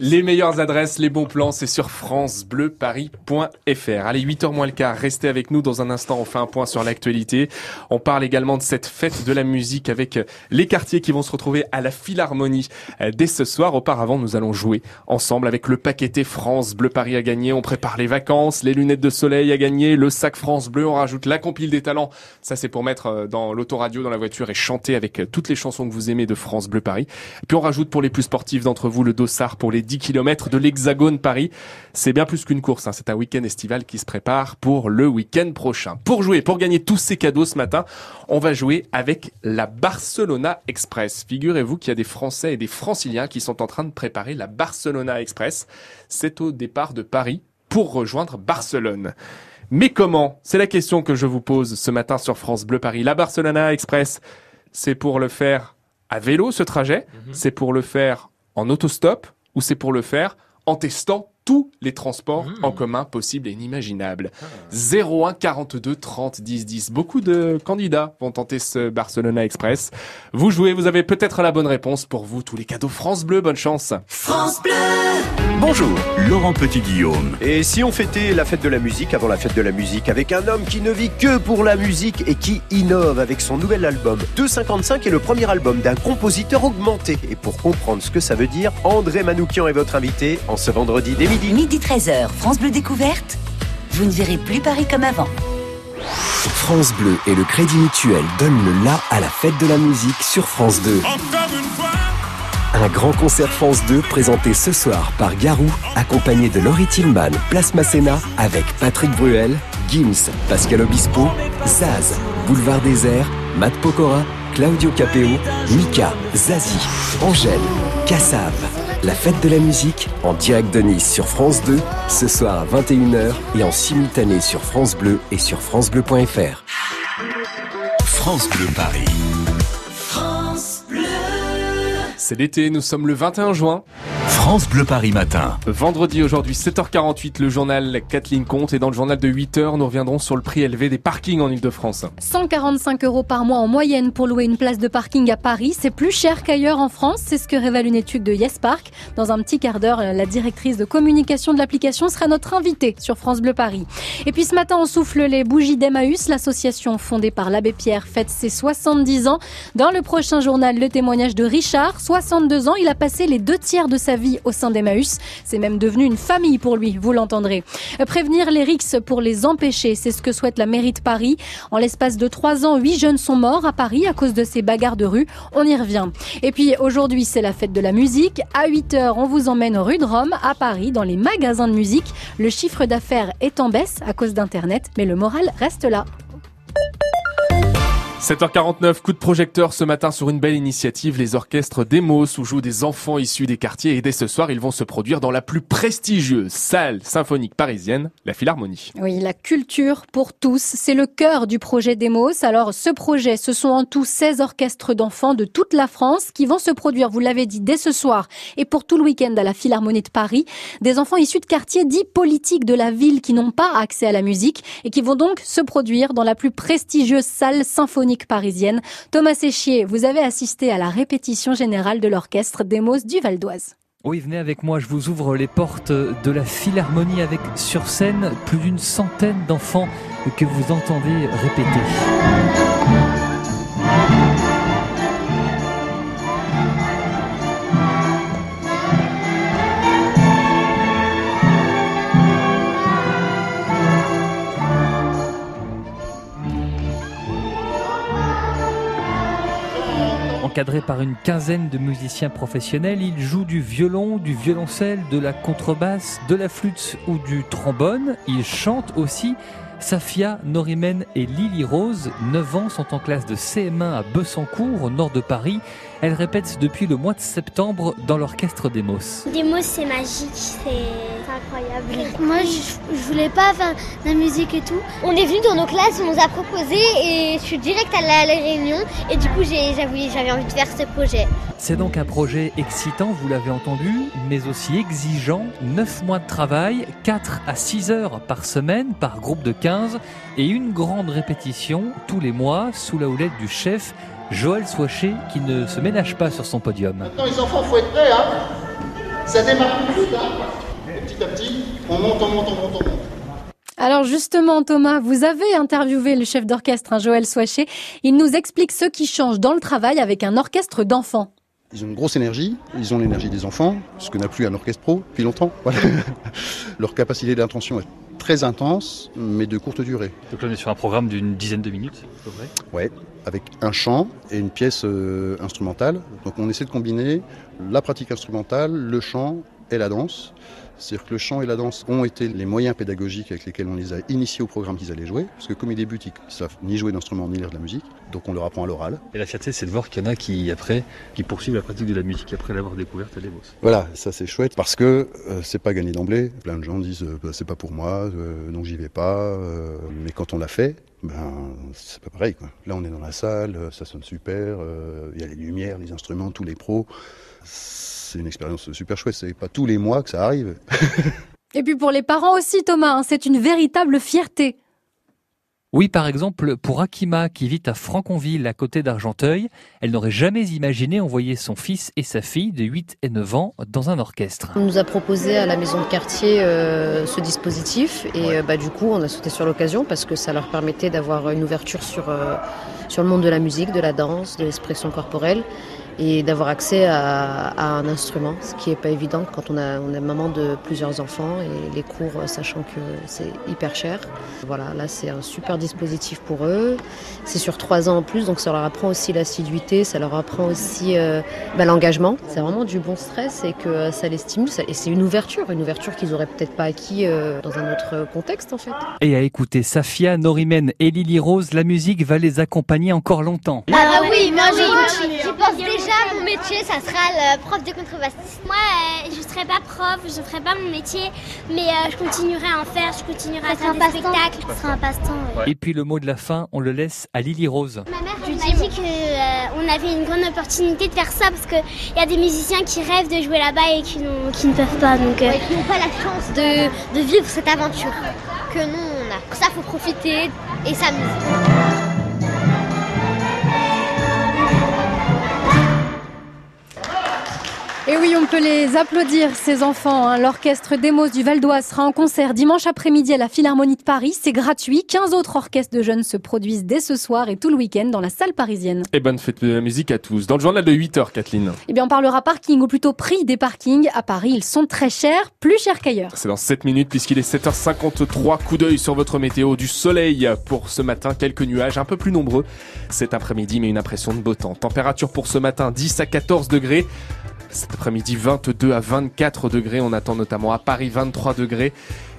Les meilleures adresses, les bons plans, c'est sur francebleuparis.fr. Allez, 8h moins le quart, restez avec nous dans un instant, on fait un point sur l'actualité. On parle également de cette fête de la musique avec les quartiers qui vont se retrouver à la Philharmonie euh, dès ce soir. Auparavant, nous allons jouer ensemble avec le paqueté France Bleu Paris à gagner. On prépare les vacances, les lunettes de soleil à gagner, le sac France Bleu, on rajoute la compile des talents. Ça, c'est pour mettre euh, dans l'autoradio, dans la voiture et chanter avec euh, toutes les chansons que vous aimez de France Bleu Paris. Puis on rajoute pour les plus sportifs d'entre vous le dossard pour les 10 km de l'Hexagone Paris. C'est bien plus qu'une course, hein. c'est un week-end estival qui se prépare pour le week-end prochain. Pour jouer, pour gagner tous ces cadeaux ce matin, on va jouer avec la Barcelona Express. Figurez-vous qu'il y a des Français et des Franciliens qui sont en train de préparer la Barcelona Express. C'est au départ de Paris pour rejoindre Barcelone. Mais comment? C'est la question que je vous pose ce matin sur France Bleu Paris. La Barcelona Express, c'est pour le faire à vélo ce trajet, mhm. c'est pour le faire en autostop ou c'est pour le faire en testant tous les transports mmh. en commun possibles et inimaginables. 01 42 30 10 10. Beaucoup de candidats vont tenter ce Barcelona Express. Vous jouez, vous avez peut-être la bonne réponse pour vous. Tous les cadeaux France Bleu, bonne chance. France Bleu Bonjour, Laurent Petit-Guillaume. Et si on fêtait la fête de la musique avant la fête de la musique avec un homme qui ne vit que pour la musique et qui innove avec son nouvel album 255 est le premier album d'un compositeur augmenté. Et pour comprendre ce que ça veut dire, André Manoukian est votre invité en ce vendredi dès midi. Midi 13h, France Bleu Découverte. Vous ne verrez plus Paris comme avant. France Bleu et le Crédit Mutuel donnent le la à la fête de la musique sur France 2. Un grand concert France 2 présenté ce soir par Garou, accompagné de Laurie Tillman, Place Masséna, avec Patrick Bruel, Gims, Pascal Obispo, Zaz, Boulevard Désert, Matt Pokora, Claudio Capeo, Mika, Zazie, Angèle, Kassav. La fête de la musique en direct de Nice sur France 2, ce soir à 21h et en simultané sur France Bleu et sur francebleu.fr. France Bleu Paris. C'est l'été, nous sommes le 21 juin. France Bleu Paris Matin. Vendredi aujourd'hui 7h48 le journal Kathleen Comte et dans le journal de 8h nous reviendrons sur le prix élevé des parkings en Ile-de-France. 145 euros par mois en moyenne pour louer une place de parking à Paris, c'est plus cher qu'ailleurs en France, c'est ce que révèle une étude de Yes Park. Dans un petit quart d'heure, la directrice de communication de l'application sera notre invitée sur France Bleu Paris. Et puis ce matin on souffle les bougies d'Emmaüs, l'association fondée par l'abbé Pierre fête ses 70 ans. Dans le prochain journal, le témoignage de Richard, 62 ans, il a passé les deux tiers de sa vie au sein d'Emmaüs. C'est même devenu une famille pour lui, vous l'entendrez. Prévenir les rixes pour les empêcher, c'est ce que souhaite la mairie de Paris. En l'espace de trois ans, huit jeunes sont morts à Paris à cause de ces bagarres de rue. On y revient. Et puis aujourd'hui, c'est la fête de la musique. À 8 heures, on vous emmène rue de Rome, à Paris, dans les magasins de musique. Le chiffre d'affaires est en baisse à cause d'Internet, mais le moral reste là. 7h49, coup de projecteur ce matin sur une belle initiative, les orchestres Demos où jouent des enfants issus des quartiers et dès ce soir ils vont se produire dans la plus prestigieuse salle symphonique parisienne, la Philharmonie. Oui, la culture pour tous, c'est le cœur du projet Demos. Alors ce projet, ce sont en tout 16 orchestres d'enfants de toute la France qui vont se produire, vous l'avez dit, dès ce soir et pour tout le week-end à la Philharmonie de Paris. Des enfants issus de quartiers dits politiques de la ville qui n'ont pas accès à la musique et qui vont donc se produire dans la plus prestigieuse salle symphonique parisienne. Thomas Séchier, vous avez assisté à la répétition générale de l'orchestre Demos du Val d'Oise. Oui, venez avec moi, je vous ouvre les portes de la Philharmonie avec sur scène plus d'une centaine d'enfants que vous entendez répéter. Encadré par une quinzaine de musiciens professionnels, il joue du violon, du violoncelle, de la contrebasse, de la flûte ou du trombone. Il chante aussi. Safia, Norimen et Lily Rose, 9 ans, sont en classe de CM1 à Bessancourt, au nord de Paris. Elles répètent depuis le mois de septembre dans l'orchestre Demos. Demos, c'est magique, incroyable. Moi, je, voulais pas faire de la musique et tout. On est venu dans nos classes, on nous a proposé et je suis direct à la, réunion et du coup, j'avais envie de faire ce projet. C'est donc un projet excitant, vous l'avez entendu, mais aussi exigeant. 9 mois de travail, 4 à 6 heures par semaine, par groupe de 15, et une grande répétition tous les mois sous la houlette du chef Joël Soichet qui ne se ménage pas sur son podium. Maintenant les enfants, faut être prêts, hein Ça démarre tout de suite, hein. Petit à petit, on monte, on monte, on monte, on monte. Alors justement, Thomas, vous avez interviewé le chef d'orchestre, hein, Joël Soichet. Il nous explique ce qui change dans le travail avec un orchestre d'enfants. Ils ont une grosse énergie, ils ont l'énergie des enfants, ce que n'a plus un orchestre pro depuis longtemps. Voilà. Leur capacité d'intention est très intense, mais de courte durée. Donc là, on est sur un programme d'une dizaine de minutes, à peu près. Ouais, avec un chant et une pièce euh, instrumentale. Donc on essaie de combiner la pratique instrumentale, le chant et la danse. C'est-à-dire que le chant et la danse ont été les moyens pédagogiques avec lesquels on les a initiés au programme qu'ils allaient jouer. Parce que comme ils débutent, ils ne savent ni jouer d'instrument ni lire de la musique. Donc on leur apprend à l'oral. Et la fierté, c'est de voir qu'il y en a qui, après, qui poursuivent la pratique de la musique après l'avoir découverte à l'EBOS. Voilà, ça c'est chouette parce que euh, c'est pas gagné d'emblée. Plein de gens disent euh, bah, c'est pas pour moi, euh, donc j'y vais pas. euh, mais quand on l'a fait, ben c'est pas pareil. Quoi. Là on est dans la salle, euh, ça sonne super, euh, il y a les lumières, les instruments, tous les pros. C'est une expérience super chouette. C'est pas tous les mois que ça arrive. Et puis pour les parents aussi, Thomas, hein, c'est une véritable fierté. Oui, par exemple, pour Akima, qui vit à Franconville, à côté d'Argenteuil, elle n'aurait jamais imaginé envoyer son fils et sa fille de 8 et 9 ans dans un orchestre. On nous a proposé à la maison de quartier euh, ce dispositif et euh, bah, du coup on a sauté sur l'occasion parce que ça leur permettait d'avoir une ouverture sur, euh, sur le monde de la musique, de la danse, de l'expression corporelle et d'avoir accès à, à un instrument, ce qui n'est pas évident quand on a, on est maman de plusieurs enfants et les cours, euh, sachant que c'est hyper cher. Voilà, là c'est un super dispositif pour eux. C'est sur trois ans en plus, donc ça leur apprend aussi l'assiduité, ça leur apprend aussi euh, bah, l'engagement. C'est vraiment du bon stress et que euh, ça les stimule. ça- et c'est une ouverture, une ouverture qu'ils auraient peut-être pas acquis euh, dans un autre contexte en fait. Et à écouter Safia, Norimen et Lily Rose, la musique va les accompagner encore longtemps. Ah oui, moi j'y pense déjà, mon métier ça sera le prof de contrebassiste. Moi, euh, je serai pas prof, je ferai pas mon métier, mais euh, je continuerai à en faire, je continuerai à Ça faire un des spectacles. Ce sera un passe-temps. ouais. Et puis le mot de la fin, on le laisse à Lily Rose. Ma mère elle m'a dit qu'on avait une grande opportunité de faire ça parce qu'il y a des musiciens qui rêvent de jouer là-bas et qui, ne peuvent pas. Donc, euh, Ouais, qui n'ont pas la chance de, de vivre cette aventure que nous on a. Pour ça faut profiter et s'amuser. Oui, on peut les applaudir, ces enfants. hein. L'orchestre Demos du Val d'Oise sera en concert dimanche après-midi à la Philharmonie de Paris. C'est gratuit. 15 autres orchestres de jeunes se produisent dès ce soir et tout le week-end dans la salle parisienne. Et bonne fête de la musique à tous. Dans le journal de 8h, Kathleen. Eh bien, on parlera parking, ou plutôt prix des parkings. À Paris, ils sont très chers, plus chers qu'ailleurs. C'est dans 7 minutes puisqu'il est 7h53. Coup d'œil sur votre météo. Du soleil pour ce matin. Quelques nuages un peu plus nombreux cet après-midi, mais une impression de beau temps. Température pour ce matin 10 à 14 degrés. Cet après-midi 22 à 24 degrés. On attend notamment à Paris 23 degrés.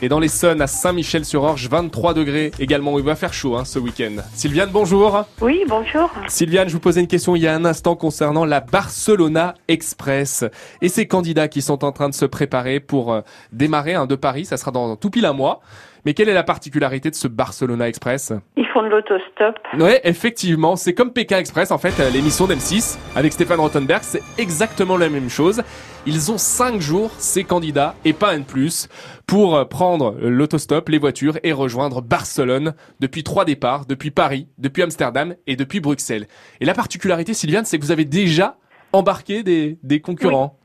Et dans l'Essonne, à Saint-Michel-sur-Orge, 23 degrés également. où Il va faire chaud hein, ce week-end. Sylviane, bonjour. Oui, bonjour. Sylviane, je vous posais une question il y a un instant concernant la Barcelona Express et ces candidats qui sont en train de se préparer pour euh, démarrer un de Paris. Ça sera dans tout pile un mois. Mais quelle est la particularité de ce Barcelona Express? Ils font de l'autostop. Ouais, effectivement, c'est comme Pékin Express en fait, euh, l'émission d'M6 avec Stéphane Rothenberg, c'est exactement la même chose. Ils ont cinq jours, ces candidats, et pas un de plus, pour euh, prendre l'autostop, les voitures et rejoindre Barcelone depuis trois départs, depuis Paris, depuis Amsterdam et depuis Bruxelles. Et la particularité, Sylviane, c'est que vous avez déjà embarqué des, des concurrents.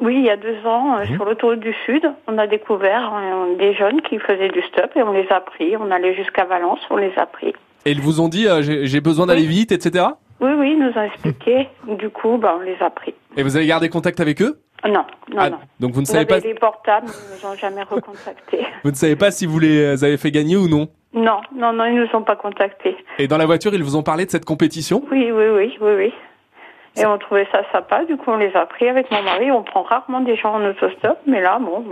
Oui, il y a deux ans, euh, sur l'autoroute du Sud, on a découvert euh, des jeunes qui faisaient du stop et on les a pris. On allait jusqu'à Valence, on les a pris. Et ils vous ont dit, euh, j'ai j'ai besoin d'aller vite, etc. Oui, oui, ils nous ont expliqué. Du coup, bah, on les a pris. Et vous avez gardé contact avec eux? Non, non, Ah, non. Donc vous ne savez pas, des portables, ils nous ont jamais recontactés. vous ne savez pas si vous les avez fait gagner ou non. non, non, non, ils nous ont pas contactés. Et dans la voiture, ils vous ont parlé de cette compétition? Oui, oui, oui, oui, oui. Et on trouvait ça sympa, du coup on les a pris avec mon mari. On prend rarement des gens en autostop, mais là, bon,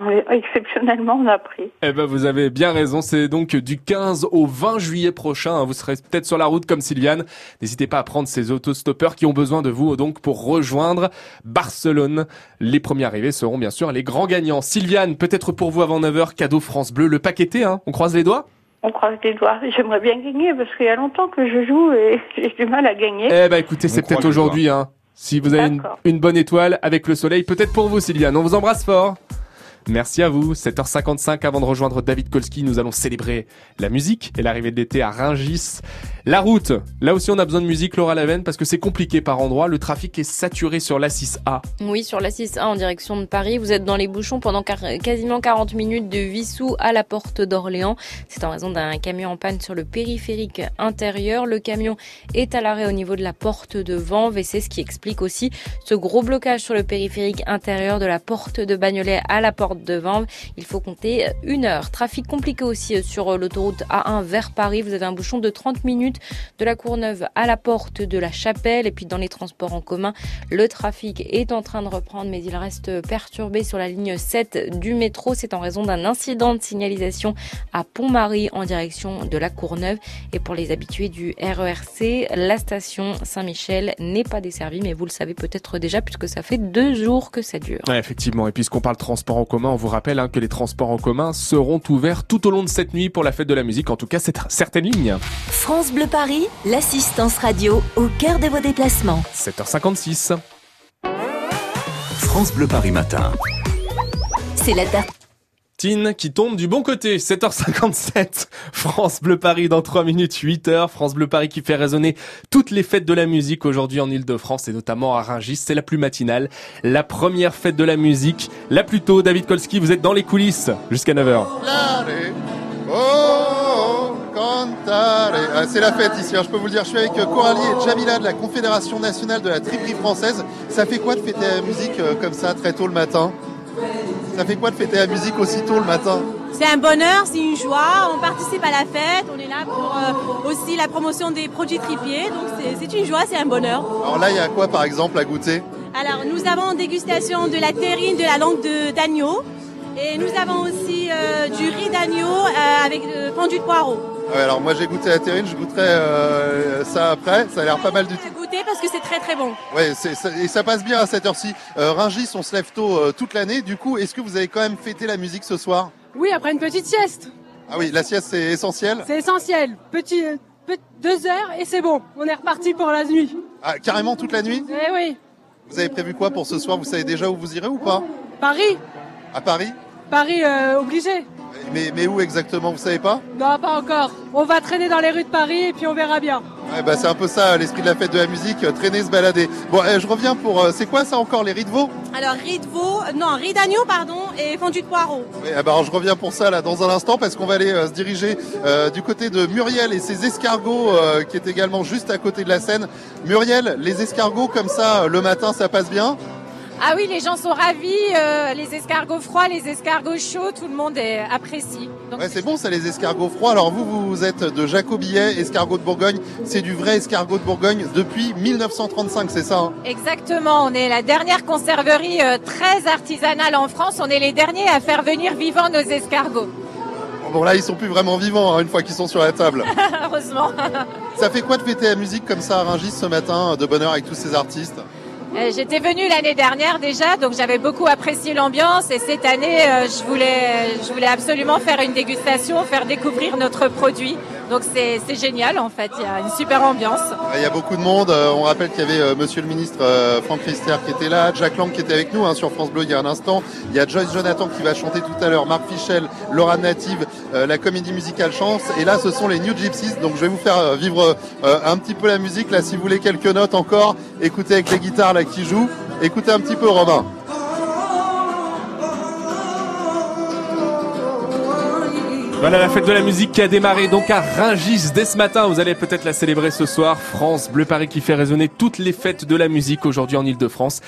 exceptionnellement, on a pris. Eh ben, vous avez bien raison. C'est donc du 15 au 20 juillet prochain. hein. Vous serez peut-être sur la route comme Sylviane. N'hésitez pas à prendre ces autostoppeurs qui ont besoin de vous donc pour rejoindre Barcelone. Les premiers arrivés seront bien sûr les grands gagnants. Sylviane, peut-être pour vous avant 9h, cadeau France Bleu, le paqueté, hein. On croise les doigts? On croise les doigts. J'aimerais bien gagner parce qu'il y a longtemps que je joue et j'ai du mal à gagner. Eh ben, écoutez, c'est peut-être aujourd'hui, hein. Si vous avez une, une bonne étoile avec le soleil, peut-être pour vous, Sylviane. On vous embrasse fort. Merci à vous. 7h55 avant de rejoindre David Kolski, nous allons célébrer la musique et l'arrivée de l'été à Ringis. La route, là aussi on a besoin de musique, Laura Lavenne, parce que c'est compliqué par endroits. Le trafic est saturé sur la 6A. Oui, sur la 6A en direction de Paris. Vous êtes dans les bouchons pendant quasiment 40 minutes de Vissou à la porte d'Orléans. C'est en raison d'un camion en panne sur le périphérique intérieur. Le camion est à l'arrêt au niveau de la porte de Vanves et c'est ce qui explique aussi ce gros blocage sur le périphérique intérieur de la porte de Bagnolet à la porte de Vanves. Il faut compter une heure. Trafic compliqué aussi sur l'autoroute A1 vers Paris. Vous avez un bouchon de 30 minutes de la Courneuve à la porte de la Chapelle et puis dans les transports en commun, le trafic est en train de reprendre mais il reste perturbé sur la ligne 7 du métro. C'est en raison d'un incident de signalisation à Pont-Marie en direction de la Courneuve et pour les habitués du RERC, la station Saint-Michel n'est pas desservie mais vous le savez peut-être déjà puisque ça fait deux jours que ça dure. Ouais, effectivement. Et puisqu'on parle transport en commun, on vous rappelle hein, que les transports en commun seront ouverts tout au long de cette nuit pour la fête de la musique, en tout cas c'est certaines lignes. France Bleu Paris, l'assistance radio au cœur de vos déplacements. 7h56. France Bleu Paris matin. C'est la tarte qui tombe du bon côté. 7h57. France Bleu Paris dans 3 minutes 8h. France Bleu Paris qui fait résonner toutes les fêtes de la musique aujourd'hui en Ile-de-France et notamment à Rungis. C'est la plus matinale. La première fête de la musique. La plus tôt, David Kolski, vous êtes dans les coulisses jusqu'à 9h. Ah, c'est la fête ici, hein, je peux vous le dire. Je suis avec euh, Coralie et Jamila de la Confédération nationale de la triperie française. Ça fait quoi de fêter la musique euh, comme ça très tôt le matin? Ça fait quoi de fêter la musique aussi tôt le matin? C'est un bonheur, c'est une joie. On participe à la fête, on est là pour euh, aussi la promotion des produits tripiers. Donc c'est une joie, c'est un bonheur. Alors là, il y a quoi par exemple à goûter? Alors nous avons dégustation de la terrine, de la langue d'agneau. Et nous avons aussi euh, du riz d'agneau euh, avec pendu de poireau. Alors moi j'ai goûté la terrine, je goûterai ça après. Ça a l'air pas mal du tout parce que c'est très très bon. Ouais, et ça passe bien à cette heure-ci. Euh, Ringis, on se lève tôt euh, toute l'année. Du coup, est-ce que vous avez quand même fêté la musique ce soir? Oui, après une petite sieste. Ah oui, la sieste c'est essentiel. C'est essentiel. Petit, euh, deux heures et c'est bon. On est reparti pour la nuit. Ah, carrément toute la nuit? Eh oui. Vous avez prévu quoi pour ce soir? Vous savez déjà où vous irez ou pas? Paris. À Paris? Paris obligé. Mais, mais où exactement Vous savez pas? Non, pas encore. On va traîner dans les rues de Paris et puis on verra bien. Bah, c'est un peu ça l'esprit de la fête de la musique, euh, traîner, se balader. Bon, eh, je reviens pour. Euh, c'est quoi ça encore les riz de veau? Alors riz de veau, non riz d'agneau pardon et fondu de poireau. Ben, je reviens pour ça là dans un instant parce qu'on va aller euh, se diriger du côté de Muriel et ses escargots qui est également juste à côté de la Seine. Muriel, les escargots comme ça le matin ça passe bien? Ah oui, les gens sont ravis, euh, les escargots froids, les escargots chauds, tout le monde est, apprécie. ouais, c'est bon ça les escargots froids. Alors vous, vous êtes de Jacobillet, escargot de Bourgogne. C'est du vrai escargot de Bourgogne depuis 1935, c'est ça hein Exactement, on est la dernière conserverie euh, très artisanale en France. On est les derniers à faire venir vivants nos escargots. Bon là, ils sont plus vraiment vivants hein, une fois qu'ils sont sur la table. Heureusement. ça fait quoi de fêter la musique comme ça à Rungis ce matin, de bonheur avec tous ces artistes? J'étais venue l'année dernière déjà, donc j'avais beaucoup apprécié l'ambiance et cette année, euh, je voulais, je voulais absolument faire une dégustation, faire découvrir notre produit. Donc c'est génial en fait, il y a une super ambiance. Il y a beaucoup de monde. Euh, on rappelle qu'il y avait Monsieur le ministre Franck Rister qui était là, Jack Lang qui était avec nous hein, sur France Bleu il y a un instant. Il y a Joyce Jonathan qui va chanter tout à l'heure, Marc Fichel, Laura Native, la comédie musicale Chance. Et là, ce sont les New Gypsies. Donc je vais vous faire vivre un petit peu la musique. Là, si vous voulez quelques notes encore, écoutez avec les guitares là qui jouent. Écoutez un petit peu Romain. Voilà la fête de la musique qui a démarré donc à Ringis dès ce matin. Vous allez peut-être la célébrer ce soir. France Bleu Paris qui fait résonner toutes les fêtes de la musique aujourd'hui en Ile-de-France.